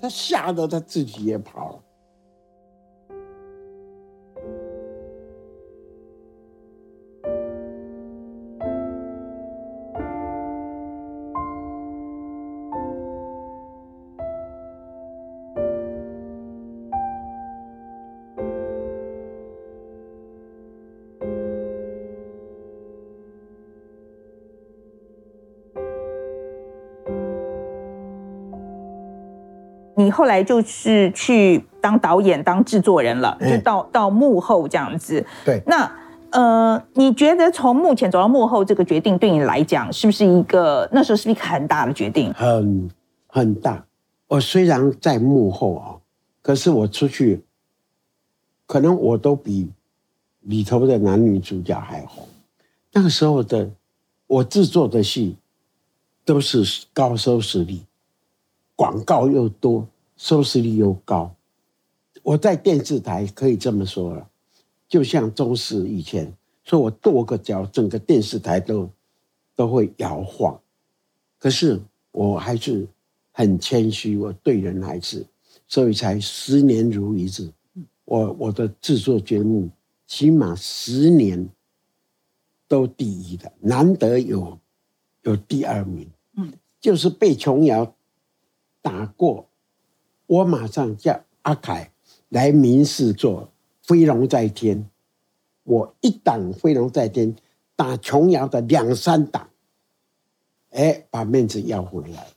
他吓得他自己也跑了。你后来就是去当导演、当制作人了，就到到幕后这样子。对，那呃，你觉得从幕前走到幕后这个决定对你来讲，是不是一个那时候是一个很大的决定？很很大。我虽然在幕后啊，可是我出去，可能我都比里头的男女主角还红。那个时候的我制作的戏都是高收视率，广告又多，收视率又高。我在电视台可以这么说了。就像中视以前说，我跺个脚，整个电视台都都会摇晃。可是我还是很谦虚，我对人还是，所以才十年如一日。我我的制作节目起码十年都第一的，难得有有第二名。嗯，就是被琼瑶打过，我马上叫阿凯来民视做。飞龙在天，我一档飞龙在天打琼瑶的两三档，哎，把面子要回来。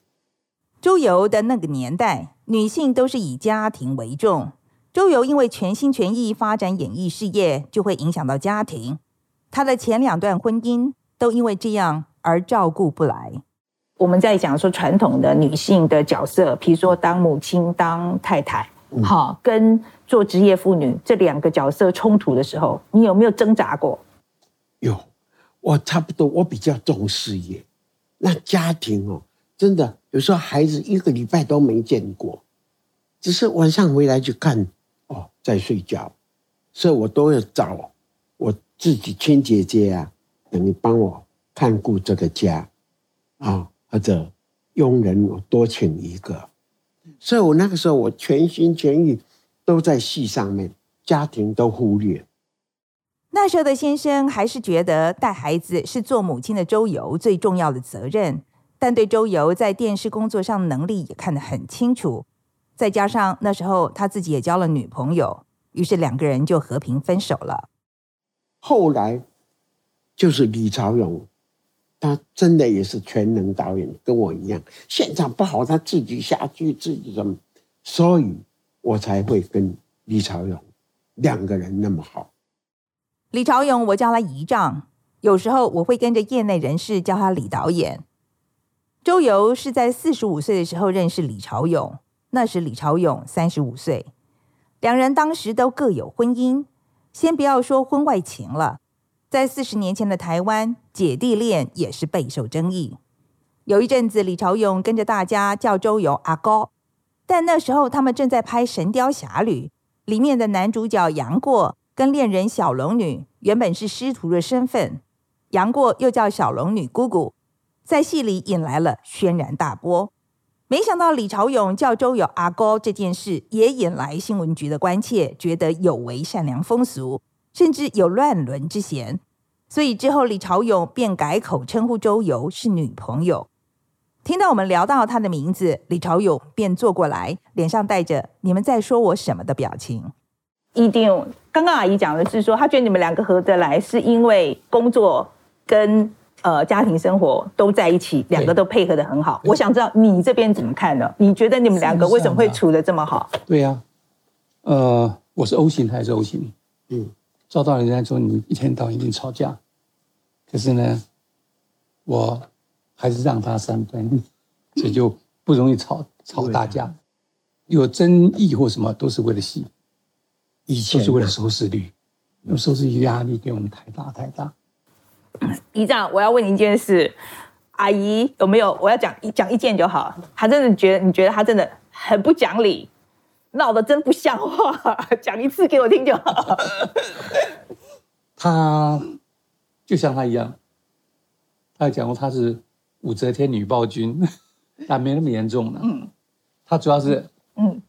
周游的那个年代，女性都是以家庭为重。周游因为全心全意发展演艺事业，就会影响到家庭。他的前两段婚姻都因为这样而照顾不来。我们在讲说传统的女性的角色，比如说当母亲、当太太。好，跟做职业妇女这两个角色冲突的时候，你有没有挣扎过？有，我差不多，我比较重事业。那家庭哦，真的有时候孩子一个礼拜都没见过，只是晚上回来就看哦，在睡觉，所以我都要找我自己亲姐姐啊，等于帮我看顾这个家啊，或者佣人我多请一个。所以我那个时候，我全心全意都在戏上面，家庭都忽略。那时候的先生还是觉得带孩子是做母亲的周游最重要的责任，但对周游在电视工作上能力也看得很清楚。再加上那时候他自己也交了女朋友，于是两个人就和平分手了。后来就是李朝永。他真的也是全能导演，跟我一样，现场不好，他自己下去自己什么，所以我才会跟李朝勇两个人那么好。李朝勇，我叫他姨丈，有时候我会跟着业内人士叫他李导演。周游是在四十五岁的时候认识李朝勇，那时李朝勇三十五岁，两人当时都各有婚姻，先不要说婚外情了。在四十年前的台湾，姐弟恋也是备受争议。有一阵子，李朝勇跟着大家叫周游阿哥，但那时候他们正在拍《神雕侠侣》，里面的男主角杨过跟恋人小龙女原本是师徒的身份，杨过又叫小龙女姑姑，在戏里引来了轩然大波。没想到李朝勇叫周游阿哥这件事，也引来新闻局的关切，觉得有违善良风俗。甚至有乱伦之嫌，所以之后李朝勇便改口称呼周游是女朋友。听到我们聊到他的名字，李朝勇便坐过来，脸上带着“你们在说我什么”的表情。一定，刚刚阿姨讲的是说，她觉得你们两个合得来，是因为工作跟呃家庭生活都在一起，两个都配合的很好。我想知道你这边怎么看呢？你觉得你们两个为什么会处的这么好？对呀、啊，呃，我是 O 型还是 O 型？嗯。照道理来说，你一天到晚一定吵架，可是呢，我还是让他三分，所以就不容易吵吵大架。有争议或什么都是为了戏，以前都是为了收视率，那收视率压力给我们太大太大。姨丈，我要问你一件事，阿姨有没有？我要讲一讲一件就好。他真的觉得你觉得他真的很不讲理。闹得真不像话，讲一次给我听就好。他就像他一样，他讲过他是武则天女暴君，但没那么严重了。嗯，他主要是，嗯，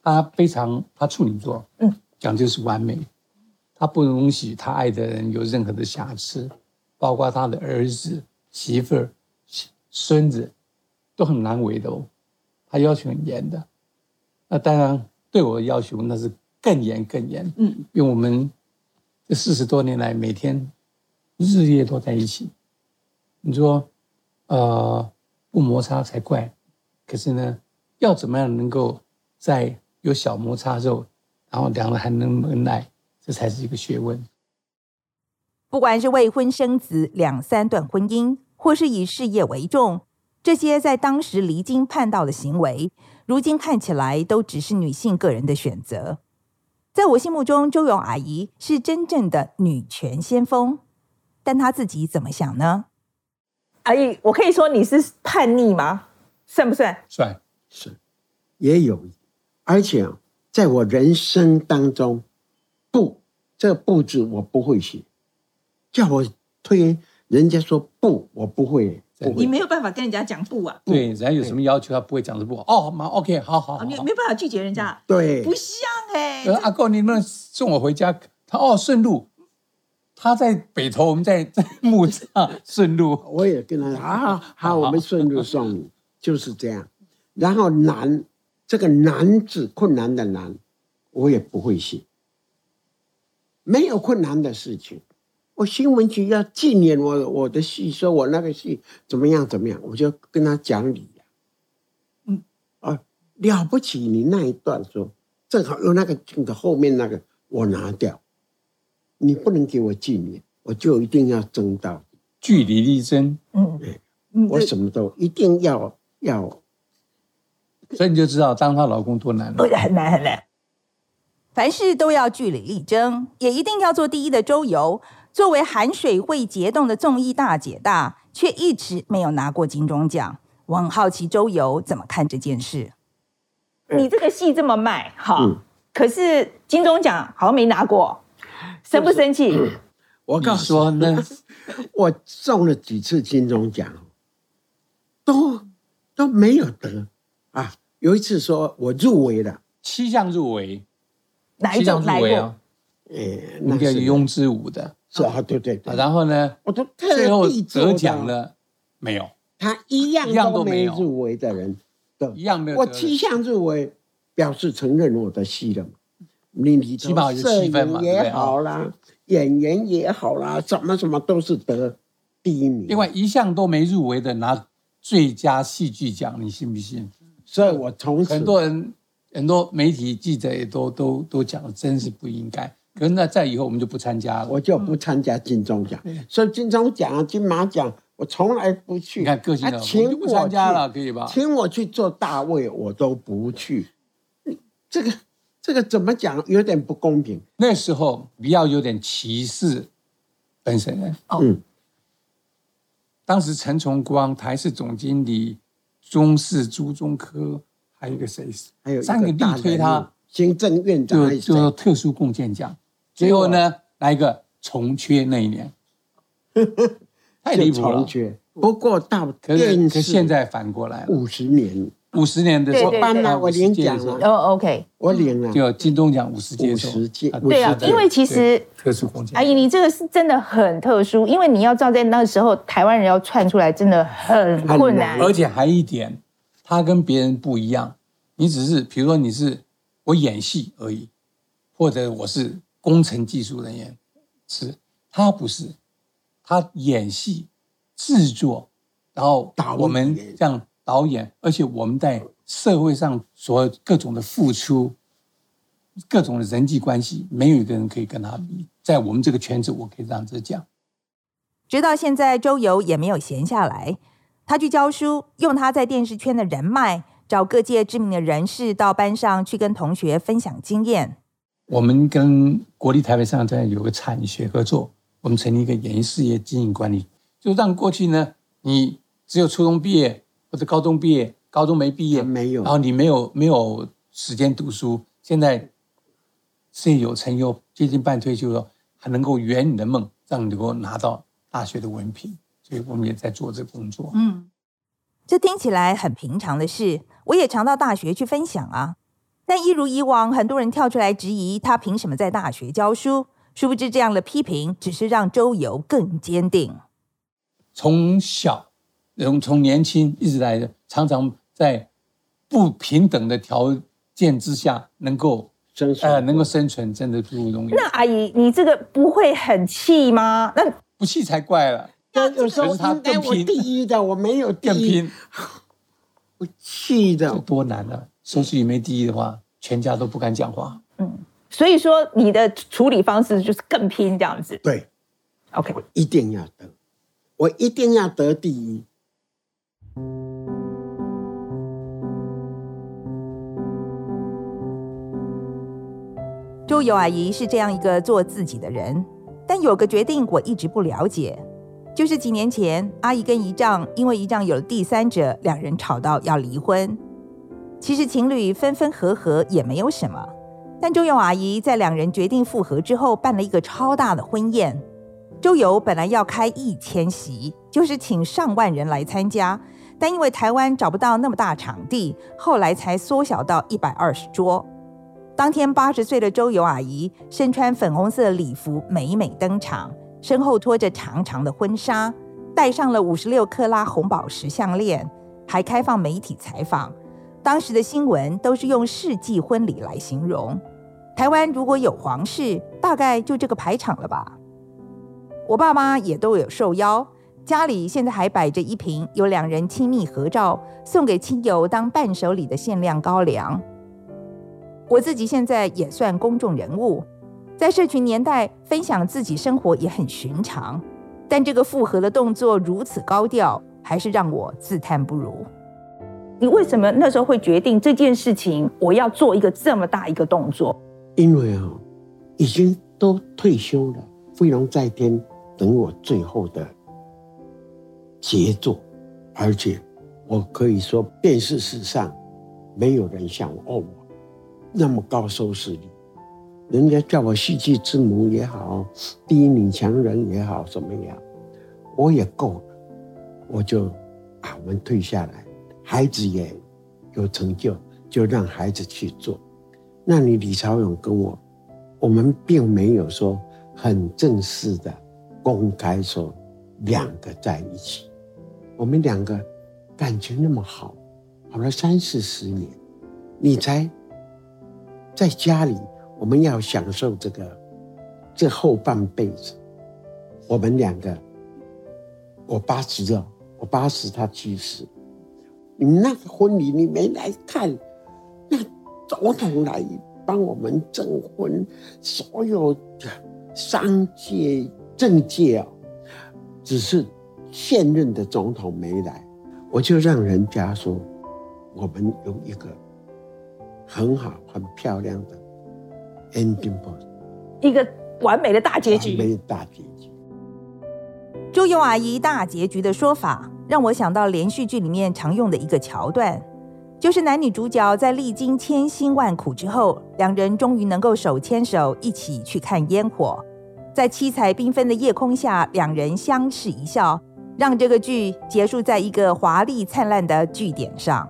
他非常他处女座，嗯，讲究是完美，他不容许他爱的人有任何的瑕疵，包括他的儿子、媳妇儿、孙子都很难为的哦，他要求很严的。那当然，对我的要求那是更严更严。嗯，因为我们这四十多年来，每天日夜都在一起。你说，呃，不摩擦才怪。可是呢，要怎么样能够在有小摩擦之后，然后两人还能恩爱，这才是一个学问。不管是未婚生子、两三段婚姻，或是以事业为重，这些在当时离经叛道的行为，如今看起来都只是女性个人的选择。在我心目中，周勇阿姨是真正的女权先锋，但他自己怎么想呢？阿姨，我可以说你是叛逆吗？算不算？算是，也有，而且在我人生当中，不，这个不字我不会写，叫我推，人家说不，我不会。你没有办法跟人家讲不啊？对，人家有什么要求，他不会讲的不。哦，妈，OK，好好好。你没办法拒绝人家。对，不像哎。阿公，你能送我回家？他哦，顺路。他在北头，我们在 在木栅顺路。我也跟他说好好，我们顺路送你，就是这样。然后难，这个难字困难的难，我也不会写。没有困难的事情。我新闻局要纪念我我的戏，说我那个戏怎么样怎么样，我就跟他讲理呀。嗯，啊，了不起！你那一段说正好用那个镜头后面那个我拿掉，你不能给我纪念，我就一定要争到据理力争。嗯，对，我什么都一定要要。所以你就知道当她老公多难了，很难很难。凡事都要据理力争，也一定要做第一的周游。作为含水会结冻的综艺大姐大，却一直没有拿过金钟奖。我很好奇周游怎么看这件事。你这个戏这么卖，哈、嗯，可是金钟奖好像没拿过，生不生气？就是嗯、我告诉你说呢，我中了几次金钟奖，都都没有得啊。有一次说我入围了，七项入围，哪一种入围啊？诶，那个庸之舞的。是啊，对对对。然后呢？我都最后得奖了没有？他一样都没入围的人，一样没有。我七项入围，表示承认我的戏了嘛？你你起码有七分嘛？也好啦，演员也好啦，什么什么都是得第一名。另外一项都没入围的拿最佳戏剧奖，你信不信？所以我从此很多人、很多媒体记者也都都都讲，真是不应该。可是那在以后我们就不参加了，我就不参加金钟奖。嗯、所以金钟奖、金马奖我从来不去。你看个性的，请我就不参加了，可以吧？请我去做大卫，我都不去。这个这个怎么讲？有点不公平。那时候比较有点歧视本省人。嗯。当时陈崇光台视总经理，中视朱中科，还有一个谁？还有三个力推他行政院长，就就特殊贡献奖。最后呢，来一个重缺那一年，太离谱了。重缺，不过到可是可现在反过来五十年，五十年的时候，我颁了，我领奖了。哦，OK，我领了，就金钟奖五十届，五十届。对啊，因为其实特殊贡献。阿姨，你这个是真的很特殊，因为你要知道，在那个时候，台湾人要窜出来真的很困难，而且还一点，他跟别人不一样。你只是，比如说你是我演戏而已，或者我是。工程技术人员是，他不是，他演戏、制作，然后我们这样导演，而且我们在社会上所各种的付出，各种的人际关系，没有一个人可以跟他比。在我们这个圈子，我可以这样子讲。直到现在，周游也没有闲下来，他去教书，用他在电视圈的人脉，找各界知名的人士到班上去跟同学分享经验。我们跟国立台北商学院有个产学合作，我们成立一个演艺事业经营管理，就让过去呢，你只有初中毕业或者高中毕业，高中没毕业，没有，然后你没有没有时间读书，现在事业有成又接近半退休了，还能够圆你的梦，让你能够拿到大学的文凭，所以我们也在做这个工作。嗯，这听起来很平常的事，我也常到大学去分享啊。但一如以往，很多人跳出来质疑他凭什么在大学教书。殊不知，这样的批评只是让周游更坚定。从小，从从年轻一直来的，常常在不平等的条件之下能够生存，呃，能够生存，真的不容易。那阿姨，你这个不会很气吗？那不气才怪了。那有时候他更拼，第一的我没有第一，更拼，我气的多难啊！收视率没第一的话，全家都不敢讲话。嗯，所以说你的处理方式就是更拼这样子。对，OK，我一定要得，我一定要得第一。周游阿姨是这样一个做自己的人，但有个决定我一直不了解，就是几年前阿姨跟姨丈因为姨丈有了第三者，两人吵到要离婚。其实情侣分分合合也没有什么，但周游阿姨在两人决定复合之后，办了一个超大的婚宴。周游本来要开一千席，就是请上万人来参加，但因为台湾找不到那么大场地，后来才缩小到一百二十桌。当天，八十岁的周游阿姨身穿粉红色礼服，美美登场，身后拖着长长的婚纱，戴上了五十六克拉红宝石项链，还开放媒体采访。当时的新闻都是用世纪婚礼来形容。台湾如果有皇室，大概就这个排场了吧。我爸妈也都有受邀，家里现在还摆着一瓶有两人亲密合照，送给亲友当伴手礼的限量高粱。我自己现在也算公众人物，在社群年代分享自己生活也很寻常，但这个复合的动作如此高调，还是让我自叹不如。你为什么那时候会决定这件事情？我要做一个这么大一个动作？因为啊，已经都退休了，飞龙在天，等我最后的杰作，而且我可以说，电视史上没有人像我。那么高收视率，人家叫我戏剧之母也好，第一女强人也好，怎么样，我也够了，我就啊，我们退下来，孩子也有成就，就让孩子去做。那你李朝勇跟我，我们并没有说很正式的公开说两个在一起，我们两个感情那么好，好了三四十年，你才。在家里，我们要享受这个这后半辈子。我们两个，我八十了，我八十，他七十。你们那个婚礼你没来看，那总统来帮我们证婚，所有的商界、政界啊，只是现任的总统没来，我就让人家说，我们有一个。很好，很漂亮的 ending point，一个完美的大结局。完美的大结局。周游阿姨大结局的说法，让我想到连续剧里面常用的一个桥段，就是男女主角在历经千辛万苦之后，两人终于能够手牵手一起去看烟火，在七彩缤纷的夜空下，两人相视一笑，让这个剧结束在一个华丽灿烂的句点上。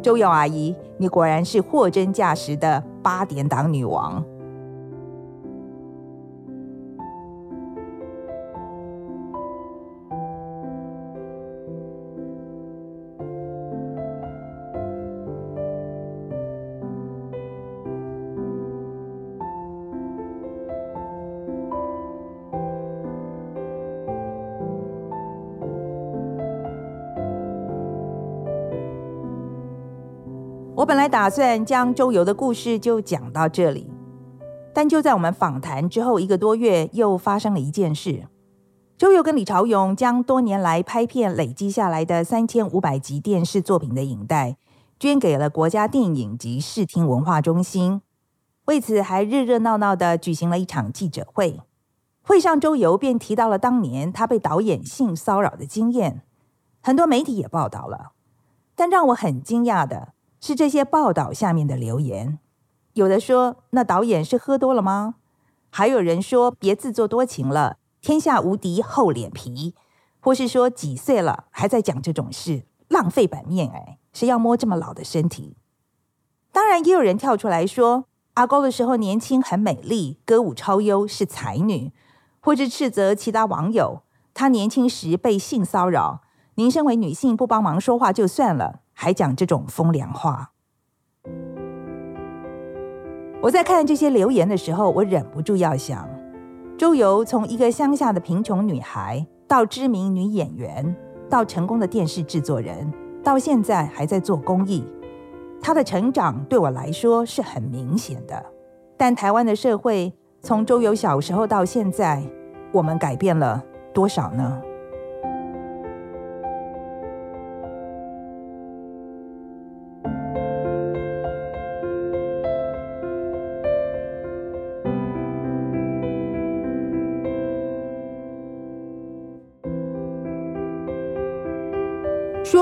周游阿姨，你果然是货真价实的八点档女王。我本来打算将周游的故事就讲到这里，但就在我们访谈之后一个多月，又发生了一件事。周游跟李朝勇将多年来拍片累积下来的三千五百集电视作品的影带，捐给了国家电影及视听文化中心。为此，还热热闹闹地举行了一场记者会。会上，周游便提到了当年他被导演性骚扰的经验，很多媒体也报道了。但让我很惊讶的。是这些报道下面的留言，有的说那导演是喝多了吗？还有人说别自作多情了，天下无敌厚脸皮，或是说几岁了还在讲这种事，浪费版面哎，谁要摸这么老的身体？当然也有人跳出来说阿高的时候年轻很美丽，歌舞超优是才女，或是斥责其他网友，她年轻时被性骚扰，您身为女性不帮忙说话就算了。还讲这种风凉话。我在看这些留言的时候，我忍不住要想：周游从一个乡下的贫穷女孩，到知名女演员，到成功的电视制作人，到现在还在做公益，她的成长对我来说是很明显的。但台湾的社会，从周游小时候到现在，我们改变了多少呢？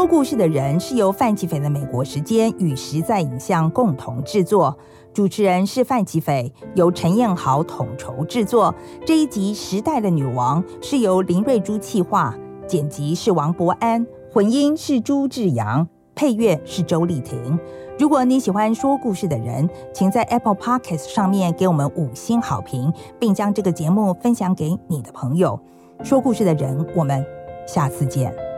故事的人是由范琪斐的美国时间与实在影像共同制作，主持人是范琪斐，由陈彦豪统筹制作。这一集《时代的女王》是由林瑞珠企划，剪辑是王博安，混音是朱志阳，配乐是周丽婷。如果你喜欢说故事的人，请在 Apple Podcast 上面给我们五星好评，并将这个节目分享给你的朋友。说故事的人，我们下次见。